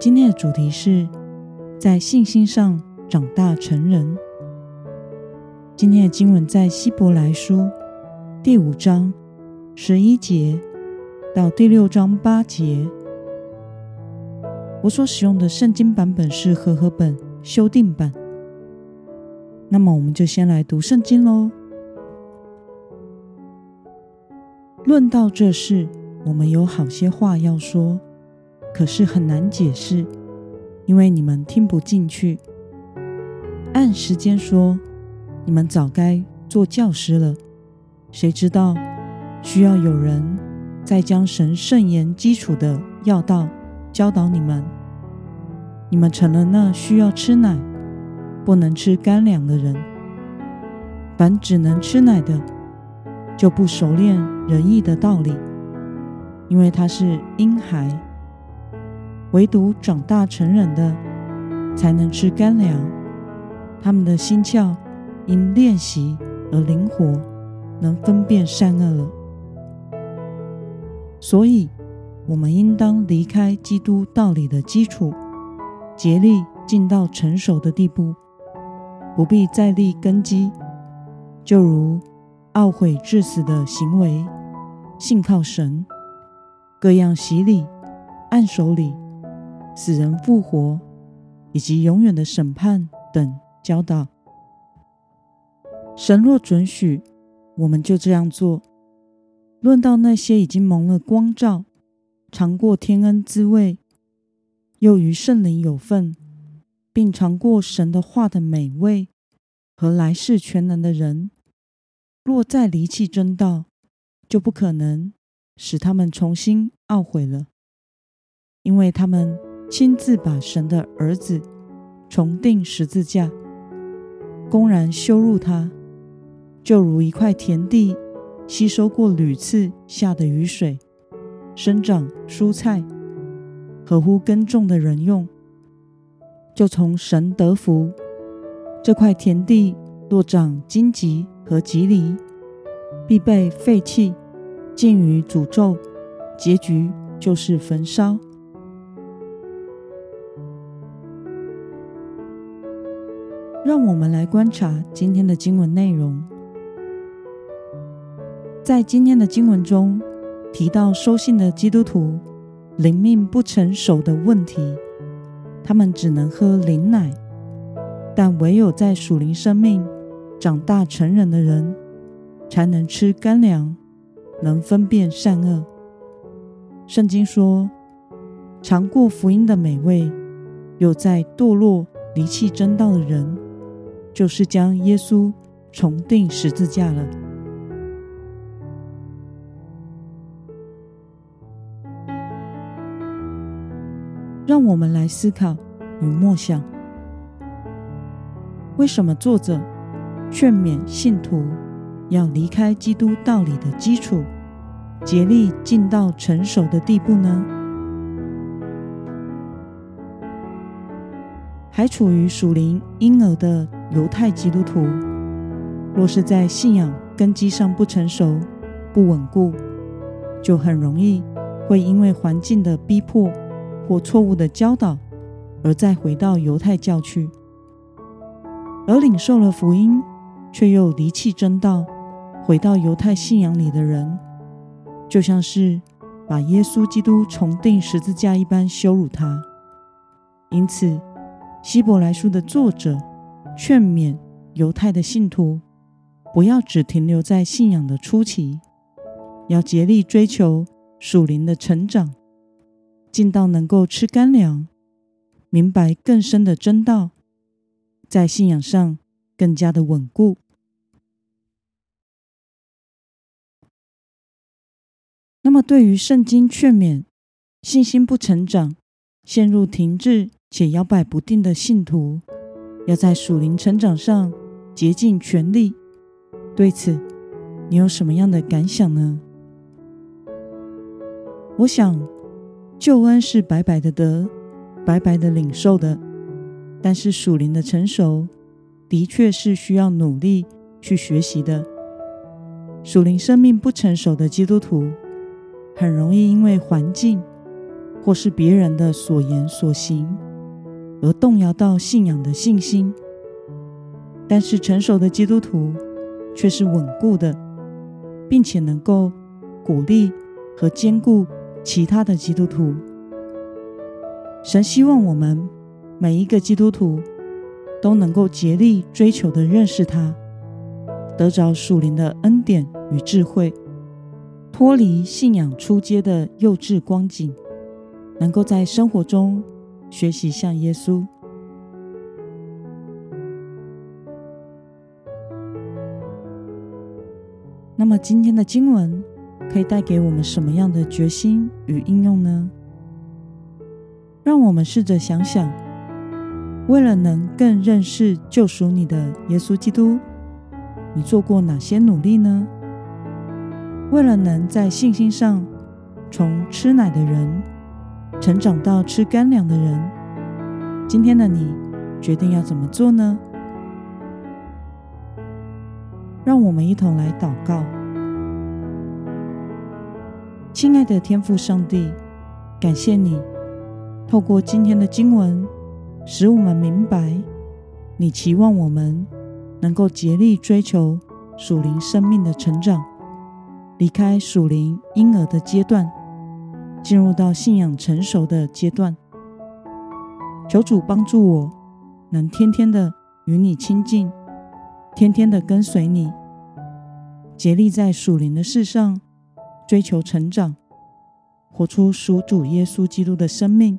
今天的主题是在信心上长大成人。今天的经文在希伯来书第五章十一节到第六章八节。我所使用的圣经版本是和合本修订版。那么，我们就先来读圣经喽。论到这事，我们有好些话要说。可是很难解释，因为你们听不进去。按时间说，你们早该做教师了。谁知道需要有人再将神圣言基础的要道教导你们。你们成了那需要吃奶，不能吃干粮的人。凡只能吃奶的，就不熟练仁义的道理，因为他是婴孩。唯独长大成人的，才能吃干粮。他们的心窍因练习而灵活，能分辨善恶了。所以，我们应当离开基督道理的基础，竭力进到成熟的地步，不必再立根基。就如懊悔致死的行为，信靠神，各样洗礼，按手礼。死人复活，以及永远的审判等教导。神若准许，我们就这样做。论到那些已经蒙了光照、尝过天恩滋味，又与圣灵有份，并尝过神的话的美味和来世全能的人，若再离弃真道，就不可能使他们重新懊悔了，因为他们。亲自把神的儿子重钉十字架，公然羞辱他，就如一块田地吸收过屡次下的雨水，生长蔬菜，合乎耕种的人用，就从神得福。这块田地若长荆棘和蒺藜，必被废弃，尽于诅咒，结局就是焚烧。让我们来观察今天的经文内容。在今天的经文中提到收信的基督徒灵命不成熟的问题，他们只能喝灵奶，但唯有在属灵生命长大成人的人，才能吃干粮，能分辨善恶。圣经说，尝过福音的美味，又在堕落离弃真道的人。就是将耶稣重定十字架了。让我们来思考与默想：为什么作者劝勉信徒要离开基督道理的基础，竭力进到成熟的地步呢？还处于属灵婴儿的犹太基督徒，若是在信仰根基上不成熟、不稳固，就很容易会因为环境的逼迫或错误的教导，而再回到犹太教去。而领受了福音，却又离弃真道，回到犹太信仰里的人，就像是把耶稣基督重钉十字架一般羞辱他。因此，希伯来书的作者劝勉犹太的信徒，不要只停留在信仰的初期，要竭力追求属灵的成长，进到能够吃干粮，明白更深的真道，在信仰上更加的稳固。那么，对于圣经劝勉信心不成长、陷入停滞且摇摆不定的信徒，要在属灵成长上竭尽全力。对此，你有什么样的感想呢？我想，救恩是白白的得，白白的领受的，但是属灵的成熟，的确是需要努力去学习的。属灵生命不成熟的基督徒，很容易因为环境或是别人的所言所行，而动摇到信仰的信心。但是成熟的基督徒却是稳固的，并且能够鼓励和坚固其他的基督徒。神希望我们每一个基督徒都能够竭力追求的认识他，得着属灵的恩典与智慧，脱离信仰出街的幼稚光景，能够在生活中学习像耶稣。那么今天的经文可以带给我们什么样的决心与应用呢？让我们试着想想，为了能更认识救赎你的耶稣基督，你做过哪些努力呢？为了能在信心上从吃奶的人成长到吃干粮的人，今天的你决定要怎么做呢？让我们一同来祷告，亲爱的天父上帝，感谢你透过今天的经文，使我们明白你期望我们能够竭力追求属灵生命的成长，离开属灵婴儿的阶段，进入到信仰成熟的阶段。求主帮助我，能天天的与你亲近。天天的跟随你，竭力在属灵的事上追求成长，活出属主耶稣基督的生命。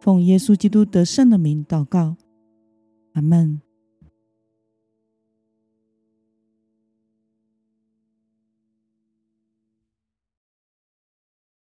奉耶稣基督得胜的名祷告，阿门。